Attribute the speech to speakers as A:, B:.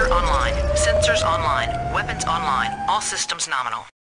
A: Sensor online. Sensors online. Weapons online. All systems nominal.